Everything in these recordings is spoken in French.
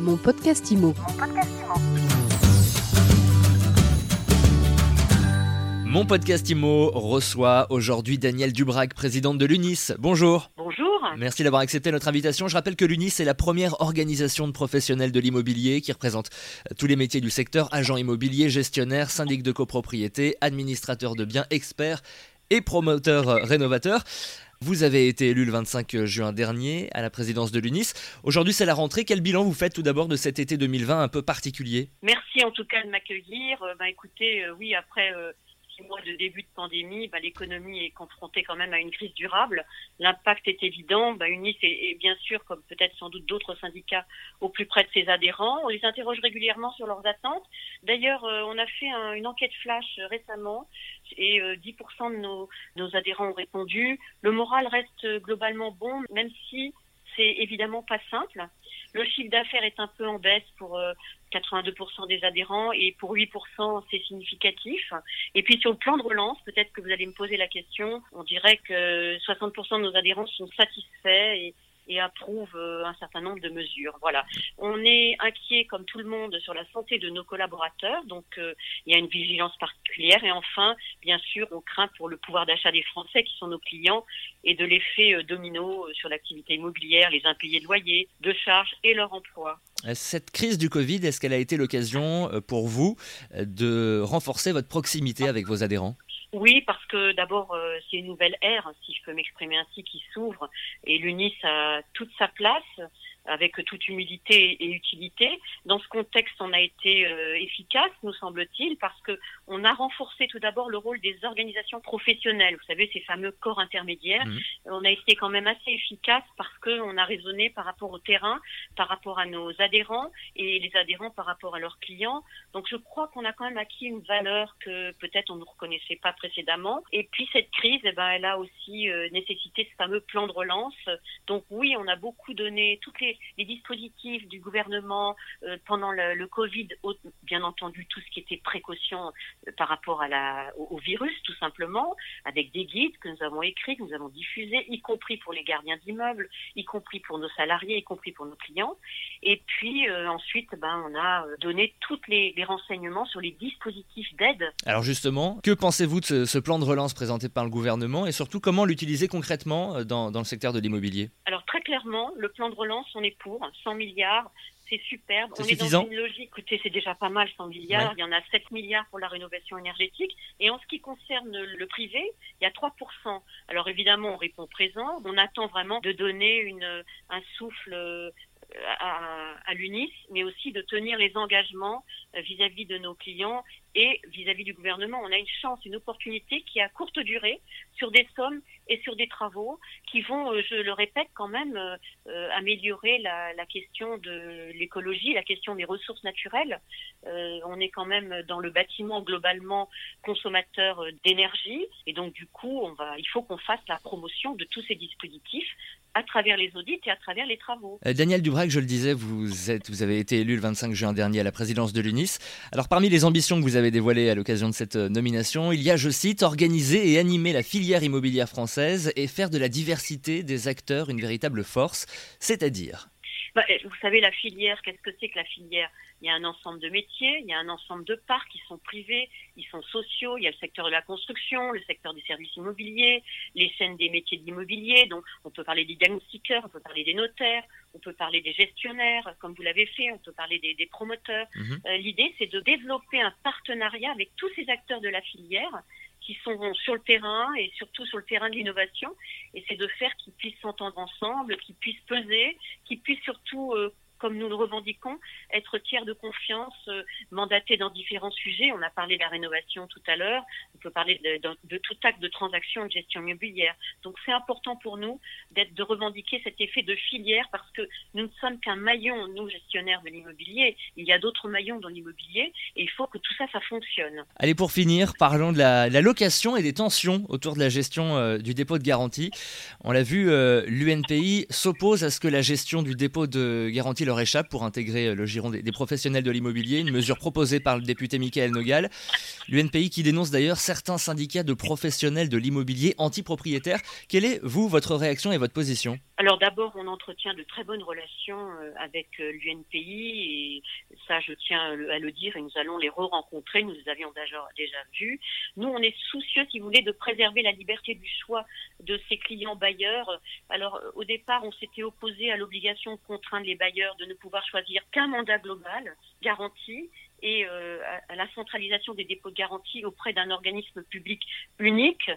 Mon podcast IMO. Mon podcast IMO reçoit aujourd'hui Danielle Dubrac, présidente de l'UNIS. Bonjour. Bonjour. Merci d'avoir accepté notre invitation. Je rappelle que l'UNIS est la première organisation de professionnels de l'immobilier qui représente tous les métiers du secteur, agents immobiliers, gestionnaires, syndics de copropriété, administrateurs de biens, experts et promoteurs rénovateurs. Vous avez été élu le 25 juin dernier à la présidence de l'UNIS. Aujourd'hui, c'est la rentrée. Quel bilan vous faites tout d'abord de cet été 2020 un peu particulier? Merci en tout cas de m'accueillir. Euh, bah, écoutez, euh, oui, après euh, six mois de début de pandémie, bah, l'économie est confrontée quand même à une crise durable. L'impact est évident. Bah, UNIS est, bien sûr, comme peut-être sans doute d'autres syndicats, au plus près de ses adhérents. On les interroge régulièrement sur leurs attentes. D'ailleurs, euh, on a fait un- une enquête flash récemment et euh, 10% de nos, adhérents ont répondu. Le moral reste globalement bon, même si c'est évidemment pas simple. Le chiffre d'affaires est un peu en baisse pour euh, 82% des adhérents et pour 8% c'est significatif. Et puis sur le plan de relance, peut-être que vous allez me poser la question, on dirait que 60% de nos adhérents sont satisfaits et approuvent euh, un certain nombre de mesures. Voilà. On est inquiet comme tout le monde sur la santé de nos collaborateurs, donc euh, il y a une vigilance particulière. Et enfin, bien sûr, on craint pour le pouvoir d'achat des Français qui sont nos clients et de l'effet euh, domino sur l'activité immobilière, les impayés de loyer, de charges et leur emploi. Cette crise du Covid, est-ce qu'elle a été l'occasion pour vous de renforcer votre proximité avec vos adhérents? Oui, parce que d'abord, euh, c'est une nouvelle ère, si je peux m'exprimer ainsi, qui s'ouvre, et l'UNIS a toute sa place, avec toute humilité et utilité. Dans ce contexte, on a été euh, efficace, nous semble-t-il, parce que on a renforcé tout d'abord le rôle des organisations professionnelles. Vous savez, ces fameux corps intermédiaires. Mhm. On a été quand même assez efficace parce que on a raisonné par rapport au terrain, par rapport à nos adhérents et les adhérents par rapport à leurs clients. Donc je crois qu'on a quand même acquis une valeur que peut-être on ne reconnaissait pas précédemment. Et puis cette crise, eh ben, elle a aussi euh, nécessité ce fameux plan de relance. Donc oui, on a beaucoup donné tous les, les dispositifs du gouvernement euh, pendant le, le Covid, bien entendu tout ce qui était précaution euh, par rapport à la, au, au virus, tout simplement, avec des guides que nous avons écrits, que nous avons diffusés, y compris pour les gardiens d'immeubles, y compris pour nos salariés, y compris pour nos clients. Et puis euh, ensuite, ben, on a donné tous les, les renseignements sur les dispositifs d'aide Alors justement, que pensez-vous de ce, ce plan de relance présenté par le gouvernement et surtout comment l'utiliser concrètement dans, dans le secteur de l'immobilier? Alors très clairement, le plan de relance, on est pour 100 milliards. C'est superbe. On suffisant est dans une logique. Écoutez, c'est déjà pas mal 100 milliards. Ouais. Il y en a 7 milliards pour la rénovation énergétique. Et en ce qui concerne le privé, il y a 3%. Alors évidemment, on répond présent. On attend vraiment de donner une, un souffle euh, à, à l'UNIS, mais aussi de tenir les engagements euh, vis-à-vis de nos clients et vis-à-vis du gouvernement. On a une chance, une opportunité qui est à courte durée sur des sommes et sur des travaux qui vont, euh, je le répète quand même, euh, euh, améliorer la, question de l'écologie, la question des ressources naturelles. On est quand même dans le bâtiment globalement consommateur d'énergie et donc du coup, il faut qu'on fasse la promotion de tous ces dispositifs à travers les audits et à travers les travaux. Daniel Dubrac, je le disais, vous, vous avez été élu le 25 juin dernier à la présidence de l'UNIS. Alors parmi les ambitions que vous avez dévoilées à l'occasion de cette euh, nomination, il y a, je cite, organiser et animer la filière immobilière française et faire de la diversité des acteurs une véritable force, c'est-à-dire Bah, euh, vous savez, la filière, qu'est-ce que c'est que la filière? Il y a un ensemble de métiers, il y a un ensemble de parcs qui sont privés, ils sont sociaux, il y a le secteur de la construction, le secteur des services immobiliers, les chaînes des métiers de l'immobilier, donc on peut parler des diagnostiqueurs, on peut parler des notaires, peut parler des gestionnaires, comme vous l'avez fait, on peut parler des, des promoteurs. Mhm. Euh, L'idée, c'est de développer un partenariat avec tous ces acteurs de la filière qui sont sur le terrain et surtout sur le terrain de l'innovation. Et c'est de faire qu'ils puissent s'entendre ensemble, qu'ils puissent peser, qu'ils puissent surtout, euh, comme nous le revendiquons, être tiers de confiance, euh, mandatés dans différents sujets. On a parlé de la rénovation tout à l'heure. On peut parler de, tout acte de transaction de gestion immobilière. Donc c'est important pour nous d'être de revendiquer cet effet de filière parce que nous ne sommes qu'un maillon, nous gestionnaires de l'immobilier. Il y a d'autres maillons dans l'immobilier et il faut que tout ça, ça fonctionne. Allez, pour finir, parlons de la, de la location et des tensions autour de la gestion euh, du dépôt de garantie. On l'a vu, euh, l'UNPI s'oppose à ce que la gestion du dépôt de garantie leur échappe pour intégrer le giron des, professionnels de l'immobilier, une mesure proposée par le député Michael Nogal. L'UNPI qui dénonce d'ailleurs certains syndicats de professionnels de l'immobilier anti-propriétaires. Quelle est, vous, votre réaction et votre position? Alors d'abord, on entretient de très bonnes relations euh, avec euh, l'UNPI et ça, je tiens à le dire et nous allons les re-rencontrer. Nous les avions déjà, déjà vus. Nous, on est soucieux, si vous voulez, de préserver la liberté du choix de ces clients bailleurs. Alors au départ, on s'était opposé à l'obligation de contraindre les bailleurs de ne pouvoir choisir qu'un mandat global garanti et euh, à la centralisation des dépôts de garantie auprès d'un organisme public unique.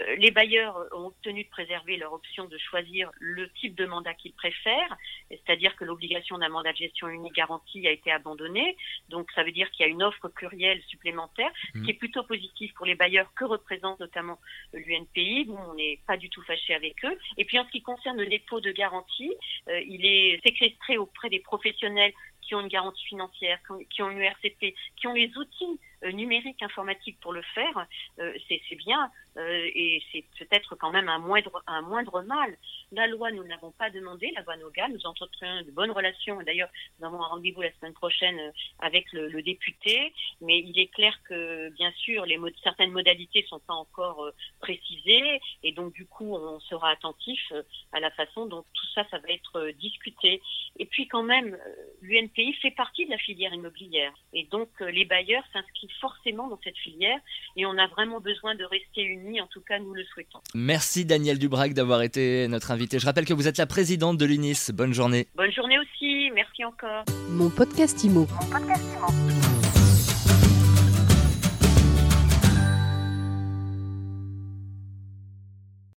Euh, les bailleurs ont obtenu de préserver leur option de choisir le type de mandat qu'ils préfèrent, c'est-à-dire que l'obligation d'un mandat de gestion unique garantie a été abandonnée. Donc ça veut dire qu'il y a une offre plurielle supplémentaire, mmh. qui est plutôt positive pour les bailleurs que représente notamment l'UNPI. Nous, on n'est pas du tout fâché avec eux. Et puis en ce qui concerne le dépôt de garantie, euh, il est séquestré auprès des professionnels qui ont une garantie financière, qui ont une RCP, qui ont les outils euh, numériques informatiques pour le faire, euh, c'est bien euh, et c'est peut-être quand même un moindre, un moindre mal. La loi, nous ne l'avons pas demandé, la loi Noga, nous entretenons de bonnes relations. D'ailleurs, nous avons un rendez-vous la semaine prochaine avec le, député, mais il est clair que, bien sûr, les certaines modalités sont pas encore précisées et donc, du coup, on sera attentif à la façon dont tout ça, ça va être discuté. Et puis, quand même, l'UNPI fait partie de la filière immobilière et donc les bailleurs s'inscrivent forcément dans cette filière et on a vraiment besoin de rester unis, en tout cas nous le souhaitons. Merci Daniel Dubrac d'avoir été notre invité. Je rappelle que vous êtes la présidente de l'UNIS. Bonne journée. Bonne journée aussi, merci encore. Mon podcast Imo. Mon podcast Imo.